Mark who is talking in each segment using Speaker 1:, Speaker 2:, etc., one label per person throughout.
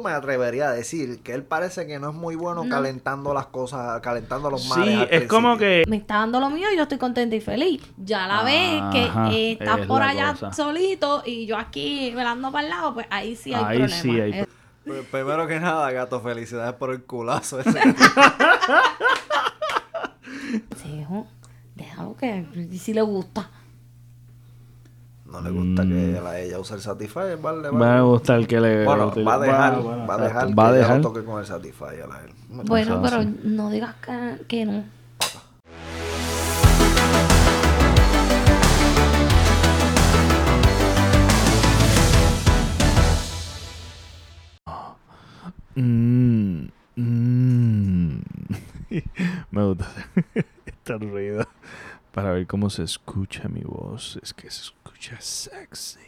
Speaker 1: me atrevería a decir que él parece que no es muy bueno calentando las cosas, calentando los mares.
Speaker 2: Sí, es como que.
Speaker 3: Me está dando lo mío y yo estoy contenta y feliz. Ya la ves que eh, estás por allá solito y yo aquí velando para el lado, pues ahí sí hay ahí Sí hay... Eh,
Speaker 1: pues, primero que nada, gato, felicidades por el culazo ese.
Speaker 3: sí, hijo, déjalo que si le gusta.
Speaker 1: No le gusta que mm. ella use el Satisfyer, vale,
Speaker 2: vale. Va a gustar que le...
Speaker 1: Bueno, va a dejar, va a dejar va a dejar. que toque con el Satisfyer a él.
Speaker 3: Bueno, pero no digas que, que no.
Speaker 2: Mm, mm. Me gusta este ruido para ver cómo se escucha mi voz. Es que se escucha sexy.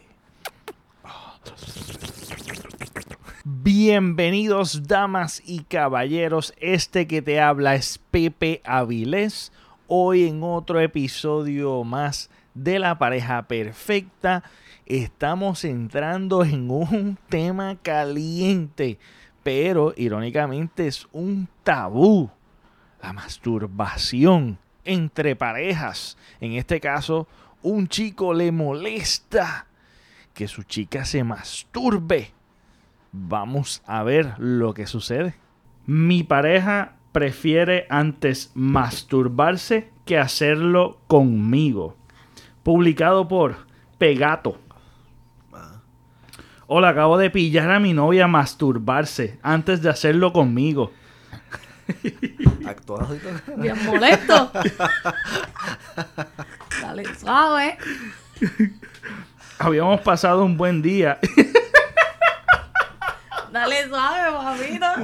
Speaker 2: Bienvenidos damas y caballeros. Este que te habla es Pepe Avilés. Hoy en otro episodio más de la pareja perfecta. Estamos entrando en un tema caliente pero irónicamente es un tabú. La masturbación entre parejas. En este caso, un chico le molesta que su chica se masturbe. Vamos a ver lo que sucede. Mi pareja prefiere antes masturbarse que hacerlo conmigo. Publicado por Pegato. Hola, acabo de pillar a mi novia a masturbarse antes de hacerlo conmigo.
Speaker 1: Actuado y todo.
Speaker 3: Bien molesto. Dale suave.
Speaker 2: Habíamos pasado un buen día.
Speaker 3: Dale suave, mamita.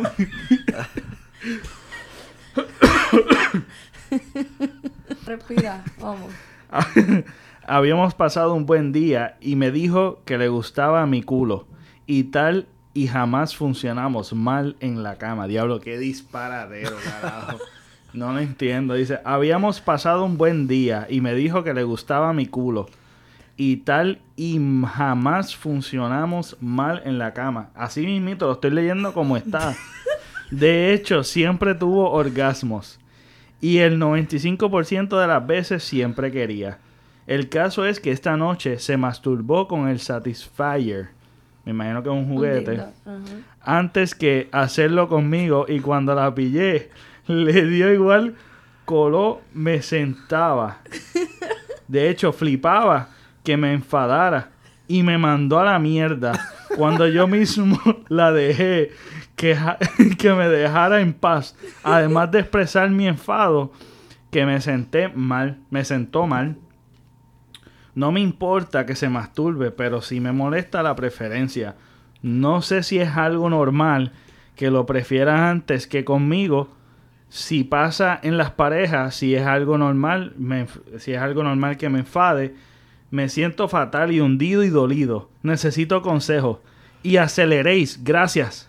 Speaker 3: Respira, vamos.
Speaker 2: habíamos pasado un buen día y me dijo que le gustaba mi culo y tal y jamás funcionamos mal en la cama. Diablo, qué disparadero, carajo. No lo entiendo. Dice, habíamos pasado un buen día y me dijo que le gustaba mi culo y tal y jamás funcionamos mal en la cama. Así mismito, lo estoy leyendo como está. De hecho, siempre tuvo orgasmos y el 95% de las veces siempre quería. El caso es que esta noche se masturbó con el Satisfyer. Me imagino que es un juguete. Antes que hacerlo conmigo y cuando la pillé, le dio igual coló, me sentaba. De hecho, flipaba que me enfadara y me mandó a la mierda cuando yo mismo la dejé que, que me dejara en paz. Además de expresar mi enfado, que me senté mal, me sentó mal. No me importa que se masturbe, pero si me molesta la preferencia. No sé si es algo normal que lo prefieras antes que conmigo. Si pasa en las parejas, si es algo normal, si es algo normal que me enfade, me siento fatal y hundido y dolido. Necesito consejos. Y aceleréis, gracias.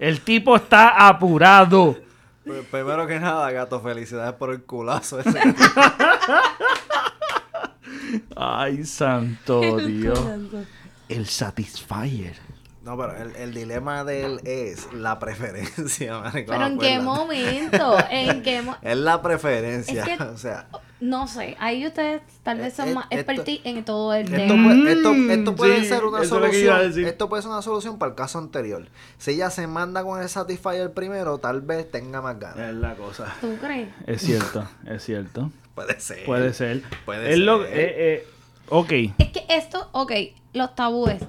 Speaker 2: El tipo está apurado.
Speaker 1: Primero que nada, gato, felicidades por el culazo ese.
Speaker 2: Ay, santo Dios. El Satisfyer.
Speaker 1: No, pero el, dilema de él es la preferencia,
Speaker 3: Pero ¿en qué momento? ¿En qué
Speaker 1: Es la preferencia, o sea...
Speaker 3: No sé, ahí ustedes tal vez son eh, más expertos en todo el
Speaker 1: esto tema. esto, esto, puede ser una solución. Esto puede ser una solución para el caso anterior. Si ella se manda con el Satisfyer primero, tal vez tenga más ganas.
Speaker 2: Es la cosa.
Speaker 3: ¿Tú crees?
Speaker 2: Es cierto, es cierto.
Speaker 1: Puede ser.
Speaker 2: Puede ser. Puede ser. Lo, eh, eh, ok.
Speaker 3: Es que esto, ok, los tabúes,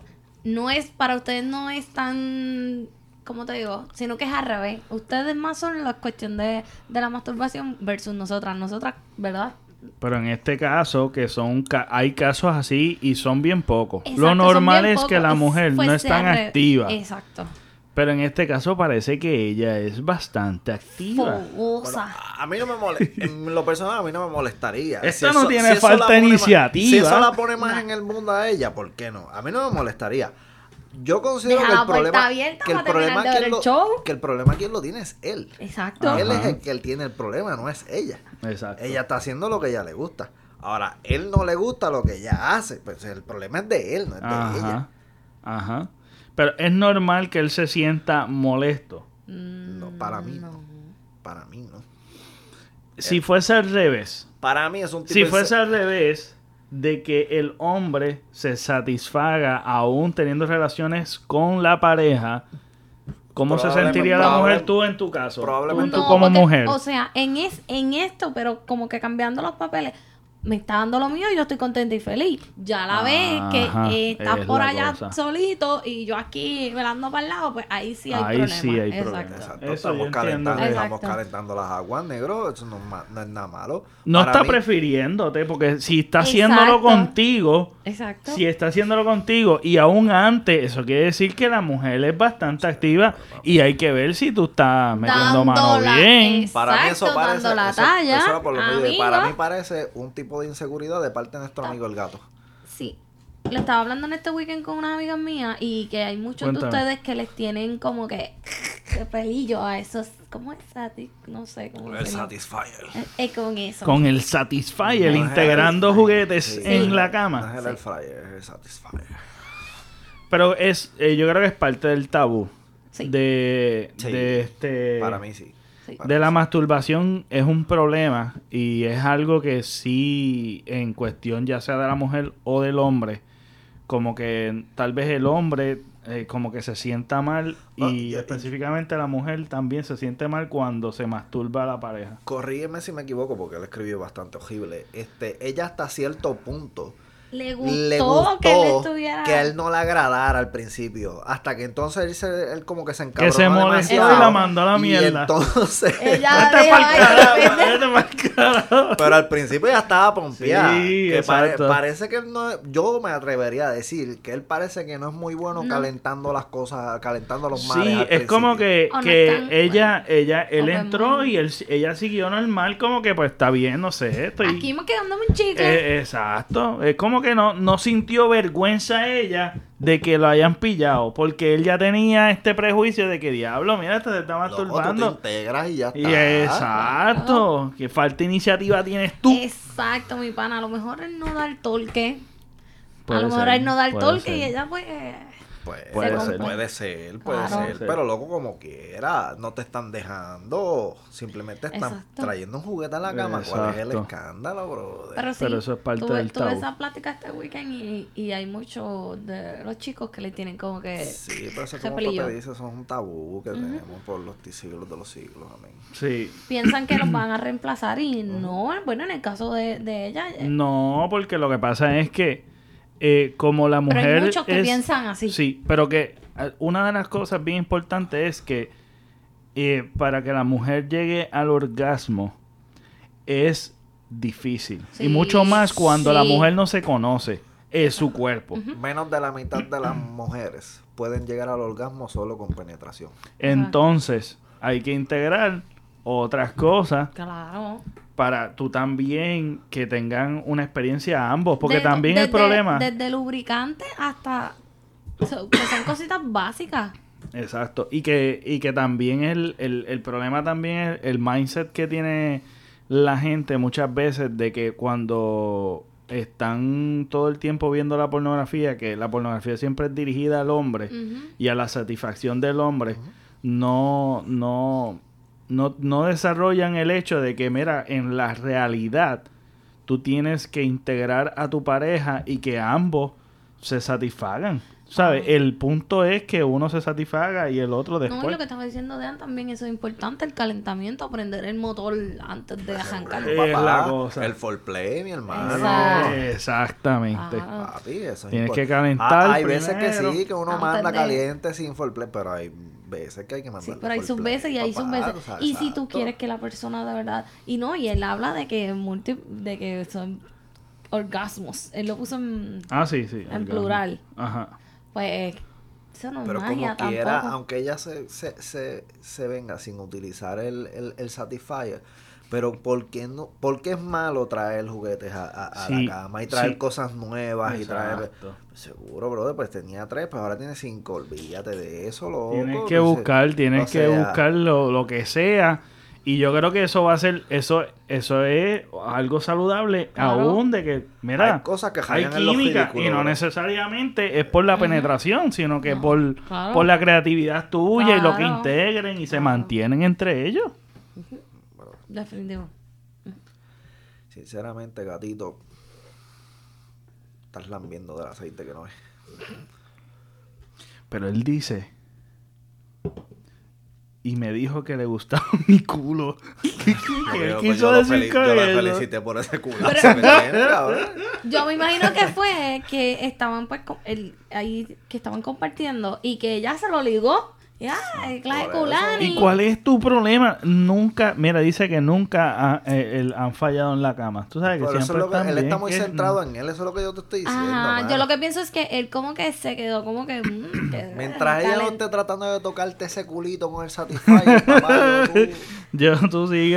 Speaker 3: no es, para ustedes no es tan, ¿cómo te digo? Sino que es al revés. Ustedes más son la cuestión de, de la masturbación versus nosotras. Nosotras, ¿verdad?
Speaker 2: Pero en este caso, que son hay casos así y son bien pocos. Lo normal es que la mujer no es tan activa.
Speaker 3: Exacto.
Speaker 2: Pero en este caso parece que ella es bastante activa.
Speaker 1: a mí no me molesta. En lo personal, a mí no me molestaría.
Speaker 2: Esta no tiene falta de iniciativa. si
Speaker 1: eso la pone más en el mundo a ella, ¿por qué no? A mí no me molestaría. Yo considero que el problema, que el problema quien lo, que el problema quien lo tiene es él.
Speaker 3: Exacto.
Speaker 1: Él es el que él tiene el problema, no es ella.
Speaker 2: Exacto.
Speaker 1: Ella está haciendo lo que ella le gusta. Ahora, él no le gusta lo que ella hace, pues el problema es de él, no es de ella.
Speaker 2: Ajá. Pero es normal que él se sienta molesto.
Speaker 1: No, para mí no. Para mí no.
Speaker 2: Si fuese al revés.
Speaker 1: Para mí es un
Speaker 2: tipo Si fuese al revés de que el hombre se satisfaga aún teniendo relaciones con la pareja, ¿cómo se sentiría la mujer tú en tu caso?
Speaker 1: Probablemente
Speaker 2: tú como mujer.
Speaker 3: O sea, en, es, en esto, pero como que cambiando los papeles me está dando lo mío y yo estoy contenta y feliz. Ya la ves que eh, estás por allá solito y yo aquí velando para el lado, pues ahí sí hay
Speaker 2: ahí
Speaker 3: problema.
Speaker 2: Sí hay
Speaker 3: Exacto.
Speaker 1: Exacto. Estamos, calentando, estamos calentando las aguas, negro. Eso no, es nada malo.
Speaker 2: No está prefiriéndote, porque si está haciéndolo contigo,
Speaker 3: Exacto.
Speaker 2: si está haciéndolo contigo y aún antes, eso quiere decir que la mujer es bastante activa y hay que ver si tú estás metiendo mano bien.
Speaker 1: para mí eso parece. La talla, para mí parece un tipo de inseguridad de parte de nuestro amigo el gato.
Speaker 3: Sí. Le estaba hablando en este weekend con una amiga mía y que hay muchos de ustedes que les tienen como que, pelillo a esos ¿Cómo es Satis? No sé cómo
Speaker 1: El Satisfyer.
Speaker 3: Es, con eso.
Speaker 2: Con el Satisfyer, integrando juguetes en la cama.
Speaker 1: es el Fryer, el Satisfyer.
Speaker 2: Pero es, eh, yo creo que es parte del tabú. De, de este.
Speaker 1: Para mí sí
Speaker 2: de la masturbación es un problema y es algo que sí, en cuestión ya sea de la mujer o del hombre, como que tal vez el hombre eh, como que se sienta mal ah, y específicamente la mujer también se siente mal cuando se masturba a la pareja.
Speaker 1: Corrígeme si me equivoco porque él escribió bastante horrible. Este, ella hasta cierto punto
Speaker 3: le gustó, que él estuviera...
Speaker 1: que él no le agradara al principio. Hasta que entonces él, se, él como que se encabronó
Speaker 2: Que se molestó y la mandó a la mierda.
Speaker 1: Y entonces...
Speaker 3: Ella
Speaker 1: Pero al principio ya estaba pompeada. Sí, que parece que no... Yo me atrevería a decir que él parece que no es muy bueno calentando las cosas, calentando los males
Speaker 2: Sí, es como que, que ella, ella, él entró y él, ella siguió normal como que pues está bien, no sé. Estoy...
Speaker 3: Aquí me quedándome un chicle.
Speaker 2: Eh, exacto. Es como que no, no sintió vergüenza ella de que lo hayan pillado, porque él ya tenía este prejuicio de que diablo, mira, este se está masturbando.
Speaker 1: integras y ya está.
Speaker 2: Y exacto, que falta iniciativa tienes tú.
Speaker 3: Exacto, mi pana, a lo mejor él no da el torque. a lo mejor él no da el torque y ella pues
Speaker 1: puede, ser, puede ser, puede ser, pero loco como quiera, no te están dejando, simplemente están trayendo un juguete a la cama, ¿cuál es el escándalo, bro?
Speaker 3: Pero,
Speaker 2: eso es parte del tabú.
Speaker 3: Tuve esa plática este weekend y, y hay muchos de los chicos que le tienen como que
Speaker 1: Sí, pero eso como te dice, eso es un tabú que tenemos por los siglos de los siglos, amén.
Speaker 2: Sí.
Speaker 3: Piensan que los van a reemplazar y no, bueno, en el caso de, de ella...
Speaker 2: Eh, no, porque lo que pasa es que eh, como la mujer. Pero hay
Speaker 3: muchos que piensan así.
Speaker 2: Sí, pero que eh, una de las cosas bien importantes es que eh, para que la mujer llegue al orgasmo es difícil. y mucho más cuando la mujer no se conoce. Es su cuerpo.
Speaker 1: Menos de la mitad de las mujeres pueden llegar al orgasmo solo con penetración.
Speaker 2: Entonces, hay que integrar otras cosas.
Speaker 3: Claro
Speaker 2: para tú también que tengan una experiencia ambos, porque también el problema...
Speaker 3: Desde lubricante hasta... que son cositas básicas.
Speaker 2: Exacto, y que, y que también el, el, el problema también es el mindset que tiene la gente muchas veces de que cuando están todo el tiempo viendo la pornografía, que la pornografía siempre es dirigida al hombre y a la satisfacción del hombre, no, no, no, no desarrollan el hecho de que, mira, en la realidad tú tienes que integrar a tu pareja y que ambos se satisfagan. ¿Sabes? El punto es que uno se satisfaga y el otro después. No,
Speaker 3: lo que estaba diciendo Dean también, eso es importante, el calentamiento, aprender el motor antes de arrancar.
Speaker 2: Es la cosa.
Speaker 1: El foreplay, mi hermano.
Speaker 2: Exactamente.
Speaker 1: Papi, eso
Speaker 2: Tienes que calentar.
Speaker 1: hay veces que sí, que uno manda caliente sin foreplay, pero hay veces que hay que mandar.
Speaker 3: Sí, pero hay sus veces y hay sus veces. y si tú quieres que la persona de verdad. Y no, y él habla de que multi, de que son orgasmos. Él lo puso en,
Speaker 2: ah, sí, sí,
Speaker 3: en plural.
Speaker 2: Ajá.
Speaker 3: Pues eso no
Speaker 1: Pero
Speaker 3: magia
Speaker 1: como quiera, aunque ella se, se, se, se, venga sin utilizar el, el, el Satisfyer, pero ¿por qué, no, ¿por qué es malo traer juguetes a, a, la cama y traer cosas nuevas y traer... Seguro, brother, pues tenía tres, pues ahora tiene cinco. Olvídate de eso, loco.
Speaker 2: Tienes que buscar, tienes que buscar lo, lo que sea Y yo creo que eso va a ser, eso, eso es algo saludable aún de que, mira,
Speaker 1: Hay cosas que
Speaker 2: hay
Speaker 1: rayan en los
Speaker 2: química y no necesariamente es por la penetración, sino que por,
Speaker 3: claro.
Speaker 2: por la creatividad tuya y lo que
Speaker 3: Claro.
Speaker 2: integren y se mantienen entre ellos.
Speaker 3: Definitivo.
Speaker 1: Sinceramente, gatito, estás lambiendo del aceite que no es.
Speaker 2: Pero él dice y me dijo que le gustaba mi culo. ¿Qué,
Speaker 1: que
Speaker 2: quiso
Speaker 1: lo
Speaker 2: decir con
Speaker 1: yo la felicité por ese que tiene, cabrón.
Speaker 3: Yo me imagino que fue que estaban pues el- ahí que estaban compartiendo y que ella se lo ligó. Y ay, clase
Speaker 1: Por eso.
Speaker 3: culani.
Speaker 2: ¿Y cuál es tu problema? Nunca, mira, dice que nunca ha- eh, el- han fallado en la cama. Tú sabes que
Speaker 1: Pero eso es
Speaker 2: siempre
Speaker 1: lo que-
Speaker 2: están
Speaker 1: él
Speaker 2: bien,
Speaker 1: está muy
Speaker 2: que-
Speaker 1: centrado en él, eso es lo que yo te estoy diciendo.
Speaker 3: Ajá, yo
Speaker 1: mano.
Speaker 3: lo que pienso es que él como que se quedó como que... mm, que-
Speaker 1: Mientras ella no esté tratando de tocarte ese culito con el Satisfyer, papá, yo, tú-
Speaker 2: Yo tú sí,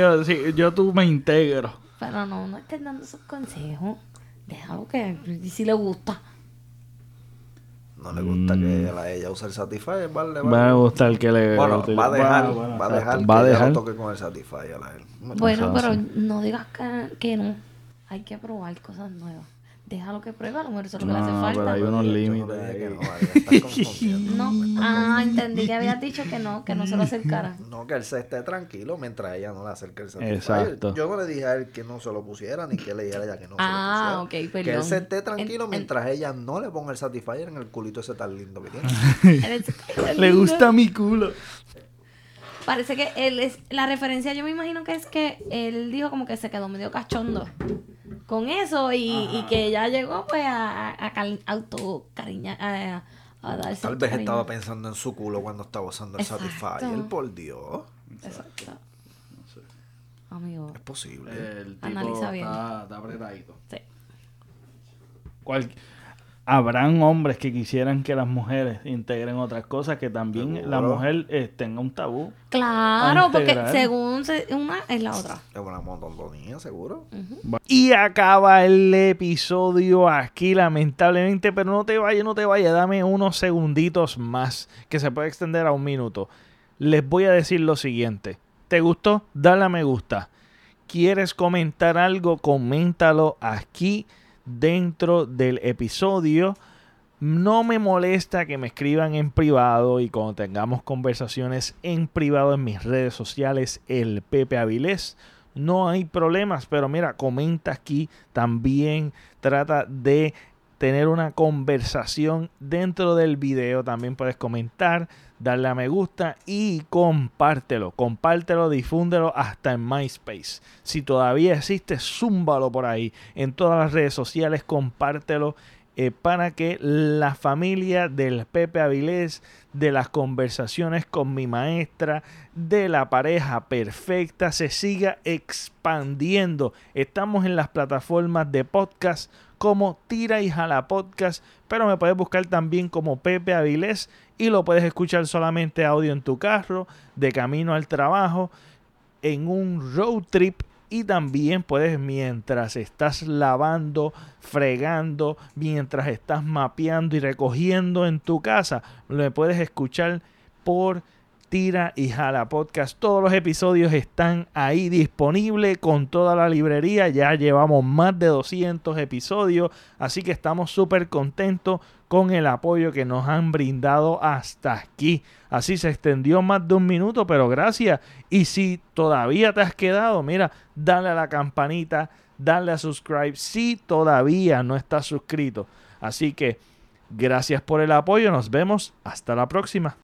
Speaker 2: yo tú me integro.
Speaker 3: Pero no, no estés dando esos consejos. Déjalo que si le gusta.
Speaker 1: No le gusta que a ella use el Satisfyer, vale,
Speaker 2: Mm. Va a gustar que le
Speaker 1: Bueno, va a dejar,
Speaker 2: bueno,
Speaker 1: va a dejar
Speaker 2: va a
Speaker 1: que
Speaker 2: dejar.
Speaker 1: toque con el Satisfyer a él.
Speaker 3: Bueno, pero no digas que, que no. Hay que probar cosas nuevas. Déjalo que pruebe, a lo mejor eso es lo que le hace
Speaker 2: No,
Speaker 3: falta.
Speaker 2: pero hay unos
Speaker 1: no
Speaker 2: límites.
Speaker 1: no.
Speaker 3: No, ah, entendí que habías dicho que no, que no se lo acercara.
Speaker 1: No, que él se esté tranquilo mientras ella no le acerque el Satisfyer.
Speaker 2: Exacto.
Speaker 1: Yo no le dije a él que no se lo pusiera, ni que le dijera a ella que no
Speaker 3: Ah,
Speaker 1: se lo pusiera.
Speaker 3: ok,
Speaker 1: Que él
Speaker 3: perdón.
Speaker 1: se esté tranquilo
Speaker 3: En- en-
Speaker 1: mientras ella no le ponga el Satisfyer en el culito ese tan lindo que tiene.
Speaker 2: Le gusta mi culo.
Speaker 3: Parece que él es. La referencia, yo me imagino que es que él dijo como que se quedó medio cachondo con eso y, y que ya llegó pues a, a, auto cariña a, a darse
Speaker 1: Tal vez
Speaker 3: cariño.
Speaker 1: estaba pensando en su culo cuando estaba usando el
Speaker 3: Exacto.
Speaker 1: Satisfyer, por Dios.
Speaker 3: Exacto. Amigo,
Speaker 1: Es posible.
Speaker 2: El tipo
Speaker 3: Analiza bien.
Speaker 2: Está, está apretadito.
Speaker 3: sí.
Speaker 2: Cual- Habrán hombres que quisieran que las mujeres integren otras cosas que también la mujer eh, tenga un tabú.
Speaker 3: Claro, porque según se- una es la otra.
Speaker 1: Es una monotonía, seguro.
Speaker 2: Y acaba el episodio aquí, lamentablemente, pero no te vayas, no te vayas, dame unos segunditos más, que se puede extender a un minuto. Les voy a decir lo siguiente. ¿Te gustó? Dale a me gusta. ¿Quieres comentar algo? Coméntalo aquí dentro del episodio. No me molesta que me escriban en privado y cuando tengamos conversaciones en privado en mis redes sociales, el Pepe Avilés. No hay problemas, pero mira, comenta aquí también. Trata de tener una conversación dentro del video. También puedes comentar, darle a me gusta y compártelo. Compártelo, difúndelo hasta en MySpace. Si todavía existe, zúmbalo por ahí. En todas las redes sociales, compártelo eh, para que la familia del Pepe Avilés, de las conversaciones con mi maestra, de la pareja perfecta, se siga expandiendo. Estamos en las plataformas de podcast como Tira y Jala Podcast, pero me puedes buscar también como Pepe Avilés y lo puedes escuchar solamente audio en tu carro, de camino al trabajo, en un road trip y también puedes mientras estás lavando, fregando, mientras estás mapeando y recogiendo en tu casa, lo puedes escuchar por Tira y Jala Podcast. Todos los episodios están ahí disponibles con toda la librería. Ya llevamos más de 200 episodios, así que estamos súper contentos con el apoyo que nos han brindado hasta aquí. Así se extendió más de un minuto, pero gracias. Y si todavía te has quedado, mira, dale a la campanita, dale a subscribe si todavía no estás suscrito. Así que gracias por el apoyo. Nos vemos hasta la próxima.